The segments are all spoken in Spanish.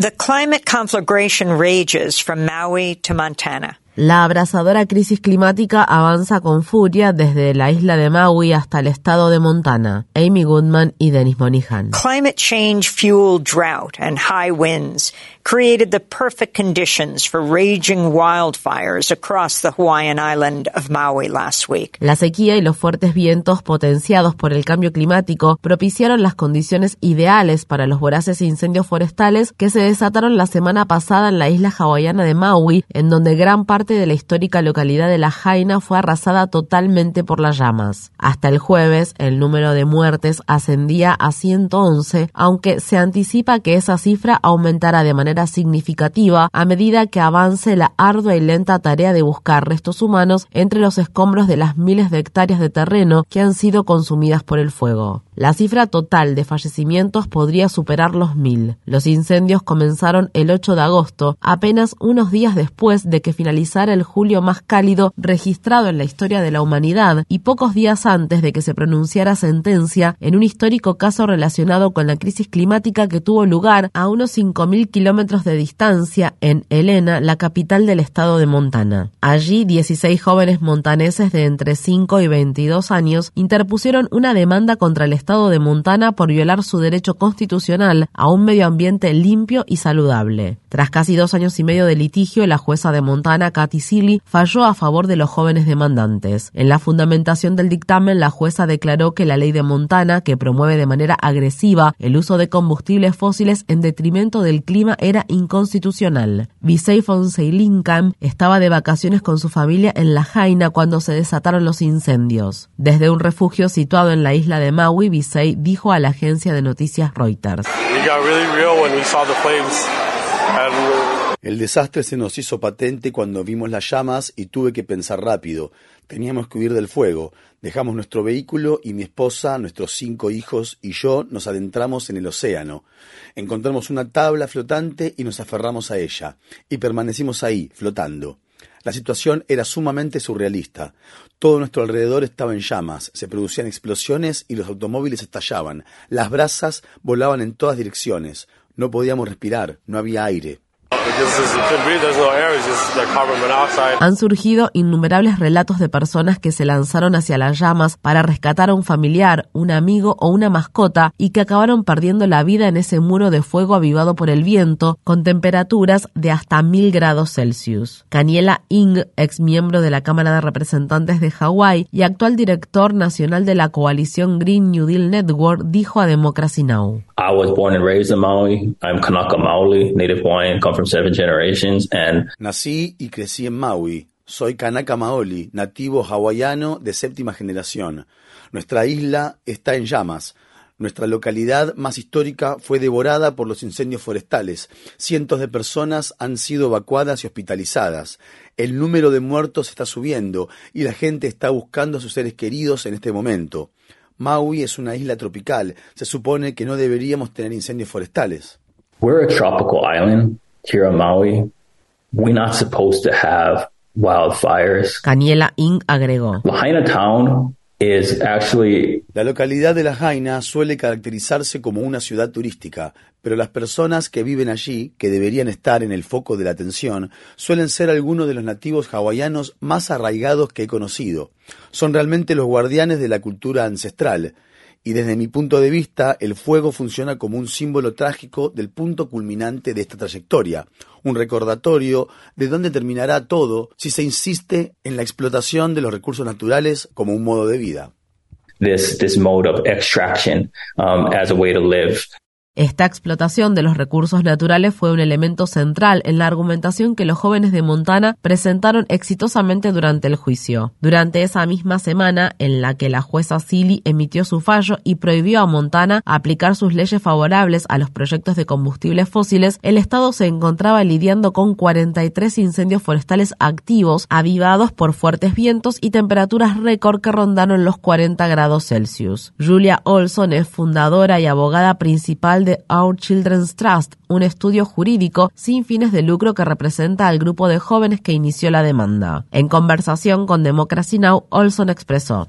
The climate conflagration rages from Maui to Montana. La abrasadora crisis climática avanza con furia desde la isla de Maui hasta el estado de Montana. Amy Goodman y Dennis Monihan. Climate change fueled drought and high winds created the perfect conditions for raging wildfires across the Hawaiian island of Maui last week. La sequía y los fuertes vientos potenciados por el cambio climático propiciaron las condiciones ideales para los voraces incendios forestales que se desataron la semana pasada en la isla hawaiana de Maui, en donde gran parte de la histórica localidad de La Jaina fue arrasada totalmente por las llamas. Hasta el jueves, el número de muertes ascendía a 111, aunque se anticipa que esa cifra aumentará de manera significativa a medida que avance la ardua y lenta tarea de buscar restos humanos entre los escombros de las miles de hectáreas de terreno que han sido consumidas por el fuego. La cifra total de fallecimientos podría superar los mil. Los incendios comenzaron el 8 de agosto, apenas unos días después de que finalizara el julio más cálido registrado en la historia de la humanidad y pocos días antes de que se pronunciara sentencia en un histórico caso relacionado con la crisis climática que tuvo lugar a unos 5.000 kilómetros de distancia en Helena, la capital del estado de Montana. Allí, 16 jóvenes montaneses de entre 5 y 22 años interpusieron una demanda contra el estado de Montana por violar su derecho constitucional a un medio ambiente limpio y saludable. Tras casi dos años y medio de litigio, la jueza de Montana, Kathy Seeley, falló a favor de los jóvenes demandantes. En la fundamentación del dictamen, la jueza declaró que la ley de Montana, que promueve de manera agresiva el uso de combustibles fósiles en detrimento del clima, era inconstitucional. Visey Lincoln estaba de vacaciones con su familia en La Jaina cuando se desataron los incendios. Desde un refugio situado en la isla de Maui, Visey dijo a la agencia de noticias Reuters. El desastre se nos hizo patente cuando vimos las llamas y tuve que pensar rápido. Teníamos que huir del fuego. Dejamos nuestro vehículo y mi esposa, nuestros cinco hijos y yo nos adentramos en el océano. Encontramos una tabla flotante y nos aferramos a ella. Y permanecimos ahí, flotando. La situación era sumamente surrealista. Todo nuestro alrededor estaba en llamas, se producían explosiones y los automóviles estallaban. Las brasas volaban en todas direcciones. No podíamos respirar, no había aire. Han surgido innumerables relatos de personas que se lanzaron hacia las llamas para rescatar a un familiar, un amigo o una mascota y que acabaron perdiendo la vida en ese muro de fuego avivado por el viento con temperaturas de hasta mil grados Celsius. Caniela Ing, ex miembro de la Cámara de Representantes de Hawái y actual director nacional de la coalición Green New Deal Network, dijo a Democracy Now! I was born and raised in Maui. I'm Kanaka Maoli, native Hawaiian, come from seven generations, and Nací y crecí en Maui. Soy Kanaka Maoli, nativo hawaiano de séptima generación. Nuestra isla está en llamas. Nuestra localidad más histórica fue devorada por los incendios forestales. Cientos de personas han sido evacuadas y hospitalizadas. El número de muertos está subiendo y la gente está buscando a sus seres queridos en este momento. Maui es una isla tropical. Se supone que no deberíamos tener incendios forestales. we're a tropical island here on Maui. We're not supposed to have wildfires. Caniela Ing agregó. Lahaina town is actually La localidad de La Jaina suele caracterizarse como una ciudad turística, pero las personas que viven allí, que deberían estar en el foco de la atención, suelen ser algunos de los nativos hawaianos más arraigados que he conocido. Son realmente los guardianes de la cultura ancestral. Y desde mi punto de vista, el fuego funciona como un símbolo trágico del punto culminante de esta trayectoria, un recordatorio de dónde terminará todo si se insiste en la explotación de los recursos naturales como un modo de vida. Esta explotación de los recursos naturales fue un elemento central en la argumentación que los jóvenes de Montana presentaron exitosamente durante el juicio. Durante esa misma semana en la que la jueza Seeley emitió su fallo y prohibió a Montana aplicar sus leyes favorables a los proyectos de combustibles fósiles, el estado se encontraba lidiando con 43 incendios forestales activos, avivados por fuertes vientos y temperaturas récord que rondaron los 40 grados Celsius. Julia Olson es fundadora y abogada principal de Our Children's Trust, un estudio jurídico sin fines de lucro que representa al grupo de jóvenes que inició la demanda. En conversación con Democracy Now, Olson expresó: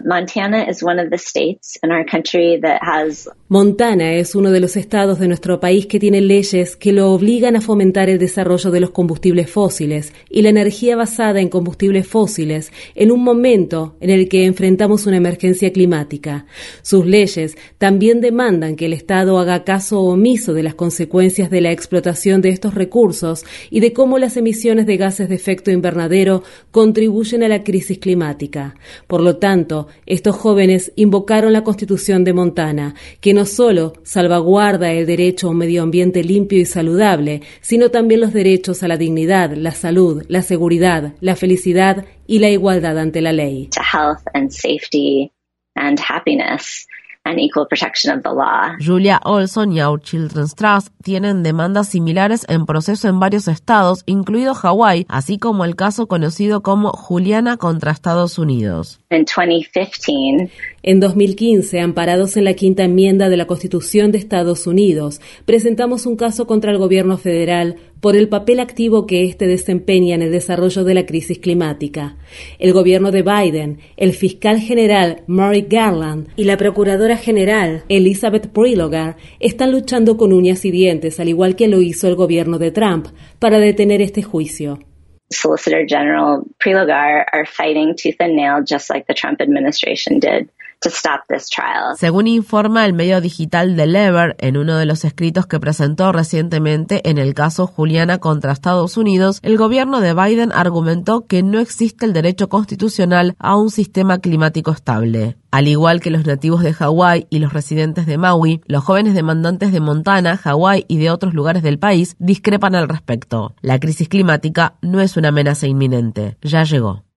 Montana es uno de los estados de nuestro país que tiene leyes que lo obligan a fomentar el desarrollo de los combustibles fósiles y la energía basada en combustibles fósiles en un momento en el que enfrentamos una emergencia climática. Sus leyes también demandan que el Estado haga caso omiso de las consecuencias de la explotación de estos recursos y de cómo las emisiones de gases de efecto invernadero contribuyen a la crisis climática. Por lo tanto, estos jóvenes invocaron la Constitución de Montana, que no solo salvaguarda el derecho a un medio ambiente limpio y saludable, sino también los derechos a la dignidad, la salud, la seguridad, la felicidad y la igualdad ante la ley. to health and safety and happiness and equal protection of the law. Julia Olson y Our Children's Trust tienen demandas similares en proceso en varios estados, incluido Hawái, así como el caso conocido como Juliana contra Estados Unidos. In 2015, En 2015, amparados en la quinta enmienda de la Constitución de Estados Unidos, presentamos un caso contra el gobierno federal por el papel activo que éste desempeña en el desarrollo de la crisis climática. El gobierno de Biden, el fiscal general Murray Garland y la procuradora general Elizabeth Prelogar están luchando con uñas y dientes, al igual que lo hizo el gobierno de Trump, para detener este juicio. Solicitor General Prelogar are fighting tooth and nail just like the Trump administration did to stop this trial. Según informa el medio digital de Lever en uno de los escritos que presentó recientemente en el caso Juliana contra Estados Unidos, el gobierno de Biden argumentó que no existe el derecho constitucional a un sistema climático estable. Al igual que los nativos de Hawái y los residentes de Maui, los jóvenes demandantes de Montana, Hawái y de otros lugares del país discrepan al respecto. La crisis climática no es una amenaza inminente, ya llegó.